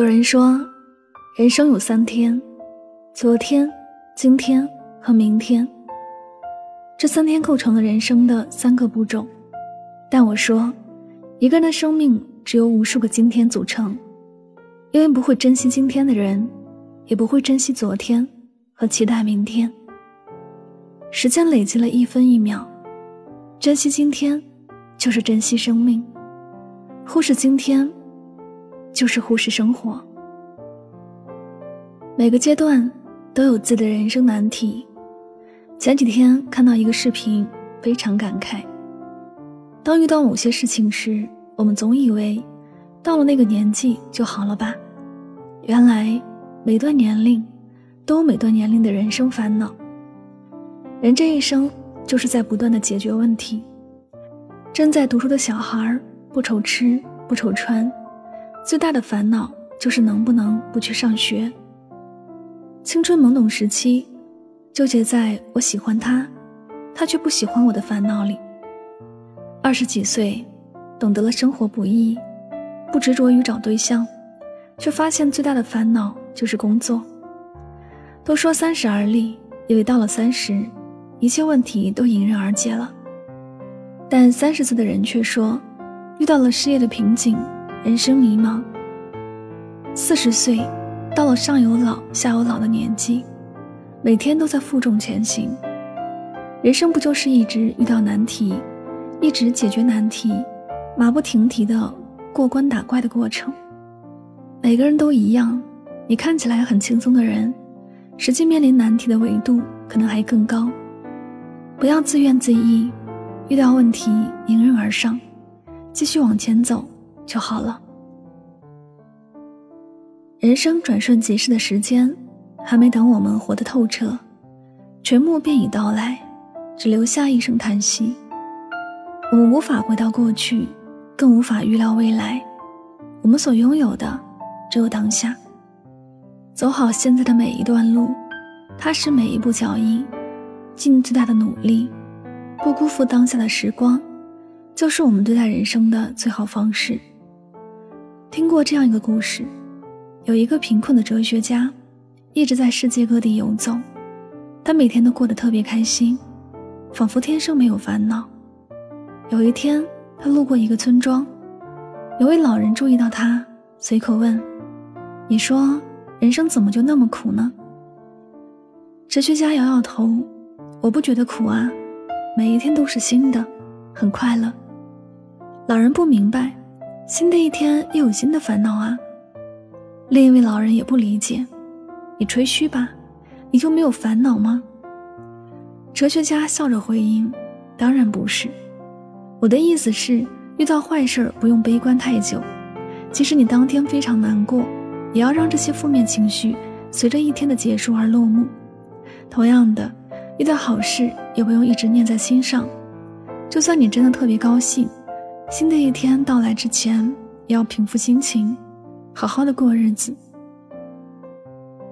有人说，人生有三天：昨天、今天和明天。这三天构成了人生的三个步骤。但我说，一个人的生命只由无数个今天组成，因为不会珍惜今天的人，也不会珍惜昨天和期待明天。时间累积了一分一秒，珍惜今天，就是珍惜生命；忽视今天。就是忽视生活。每个阶段都有自己的人生难题。前几天看到一个视频，非常感慨。当遇到某些事情时，我们总以为到了那个年纪就好了吧？原来每段年龄都有每段年龄的人生烦恼。人这一生就是在不断的解决问题。正在读书的小孩不愁吃不愁穿。最大的烦恼就是能不能不去上学。青春懵懂时期，纠结在我喜欢他，他却不喜欢我的烦恼里。二十几岁，懂得了生活不易，不执着于找对象，却发现最大的烦恼就是工作。都说三十而立，以为到了三十，一切问题都迎刃而解了。但三十岁的人却说，遇到了事业的瓶颈。人生迷茫。四十岁，到了上有老下有老的年纪，每天都在负重前行。人生不就是一直遇到难题，一直解决难题，马不停蹄的过关打怪的过程？每个人都一样，你看起来很轻松的人，实际面临难题的维度可能还更高。不要自怨自艾，遇到问题迎刃而上，继续往前走。就好了。人生转瞬即逝的时间，还没等我们活得透彻，全部便已到来，只留下一声叹息。我们无法回到过去，更无法预料未来。我们所拥有的，只有当下。走好现在的每一段路，踏实每一步脚印，尽最大的努力，不辜负当下的时光，就是我们对待人生的最好方式。听过这样一个故事，有一个贫困的哲学家，一直在世界各地游走，他每天都过得特别开心，仿佛天生没有烦恼。有一天，他路过一个村庄，有位老人注意到他，随口问：“你说人生怎么就那么苦呢？”哲学家摇摇头：“我不觉得苦啊，每一天都是新的，很快乐。”老人不明白。新的一天又有新的烦恼啊！另一位老人也不理解，你吹嘘吧，你就没有烦恼吗？哲学家笑着回应：“当然不是，我的意思是，遇到坏事儿不用悲观太久，即使你当天非常难过，也要让这些负面情绪随着一天的结束而落幕。同样的，遇到好事也不用一直念在心上，就算你真的特别高兴。”新的一天到来之前，要平复心情，好好的过日子。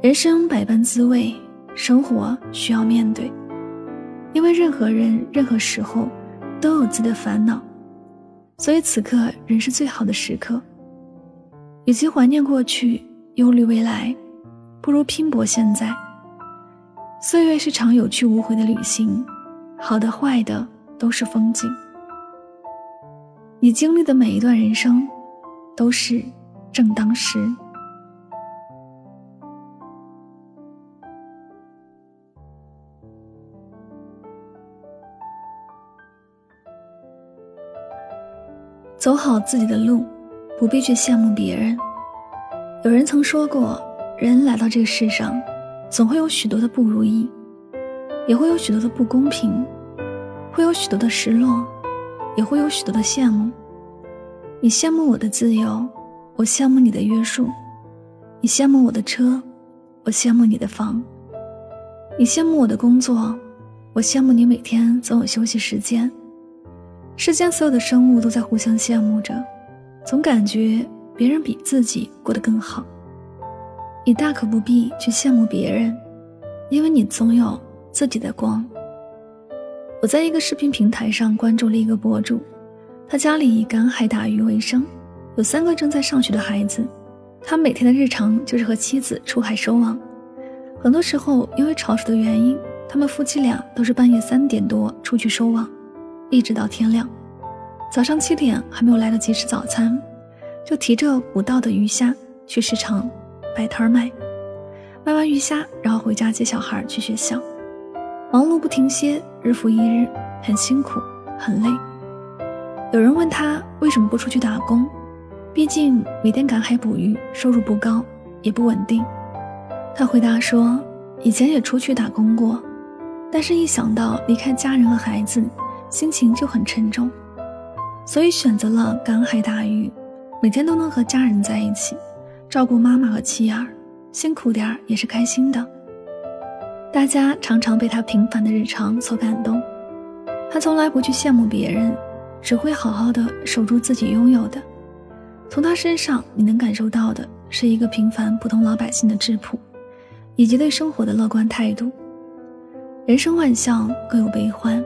人生百般滋味，生活需要面对。因为任何人、任何时候都有自己的烦恼，所以此刻仍是最好的时刻。与其怀念过去、忧虑未来，不如拼搏现在。岁月是场有去无回的旅行，好的、坏的都是风景。你经历的每一段人生，都是正当时。走好自己的路，不必去羡慕别人。有人曾说过，人来到这个世上，总会有许多的不如意，也会有许多的不公平，会有许多的失落，也会有许多的羡慕。你羡慕我的自由，我羡慕你的约束；你羡慕我的车，我羡慕你的房；你羡慕我的工作，我羡慕你每天总有休息时间。世间所有的生物都在互相羡慕着，总感觉别人比自己过得更好。你大可不必去羡慕别人，因为你总有自己的光。我在一个视频平台上关注了一个博主。他家里以赶海打鱼为生，有三个正在上学的孩子。他每天的日常就是和妻子出海收网。很多时候，因为潮水的原因，他们夫妻俩都是半夜三点多出去收网，一直到天亮。早上七点还没有来得及吃早餐，就提着捕到的鱼虾去市场摆摊卖。卖完鱼虾，然后回家接小孩去学校，忙碌不停歇，日复一日，很辛苦，很累。有人问他为什么不出去打工？毕竟每天赶海捕鱼，收入不高，也不稳定。他回答说：“以前也出去打工过，但是一想到离开家人和孩子，心情就很沉重，所以选择了赶海打鱼，每天都能和家人在一起，照顾妈妈和妻儿，辛苦点儿也是开心的。”大家常常被他平凡的日常所感动，他从来不去羡慕别人。只会好好的守住自己拥有的。从他身上，你能感受到的是一个平凡普通老百姓的质朴，以及对生活的乐观态度。人生万象各有悲欢，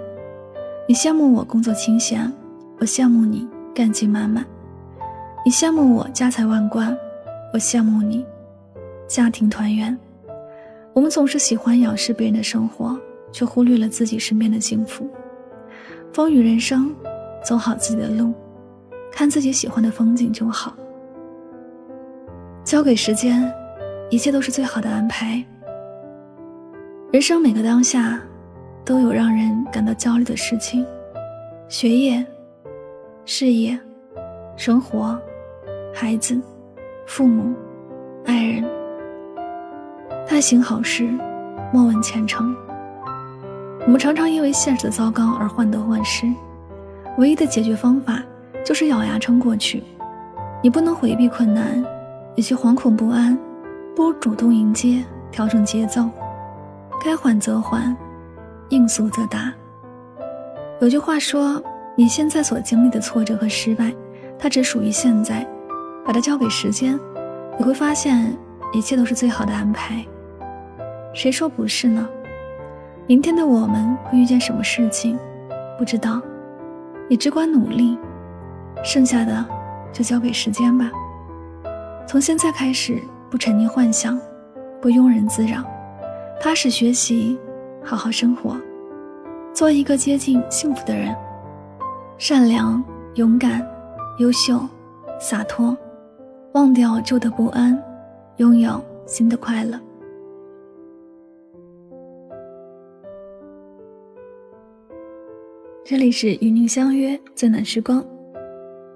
你羡慕我工作清闲，我羡慕你干劲满满；你羡慕我家财万贯，我羡慕你家庭团圆。我们总是喜欢仰视别人的生活，却忽略了自己身边的幸福。风雨人生。走好自己的路，看自己喜欢的风景就好。交给时间，一切都是最好的安排。人生每个当下，都有让人感到焦虑的事情：学业、事业、生活、孩子、父母、爱人。但行好事，莫问前程。我们常常因为现实的糟糕而患得患失。唯一的解决方法就是咬牙撑过去。你不能回避困难，与其惶恐不安，不如主动迎接，调整节奏。该缓则缓，应速则达。有句话说：“你现在所经历的挫折和失败，它只属于现在，把它交给时间，你会发现一切都是最好的安排。”谁说不是呢？明天的我们会遇见什么事情，不知道。你只管努力，剩下的就交给时间吧。从现在开始，不沉溺幻想，不庸人自扰，踏实学习，好好生活，做一个接近幸福的人。善良、勇敢、优秀、洒脱，忘掉旧的不安，拥有新的快乐。这里是与您相约最暖时光，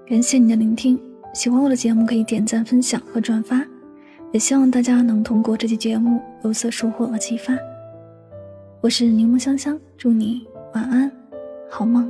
感谢您的聆听。喜欢我的节目可以点赞、分享和转发，也希望大家能通过这期节目有所收获和启发。我是柠檬香香，祝你晚安，好梦。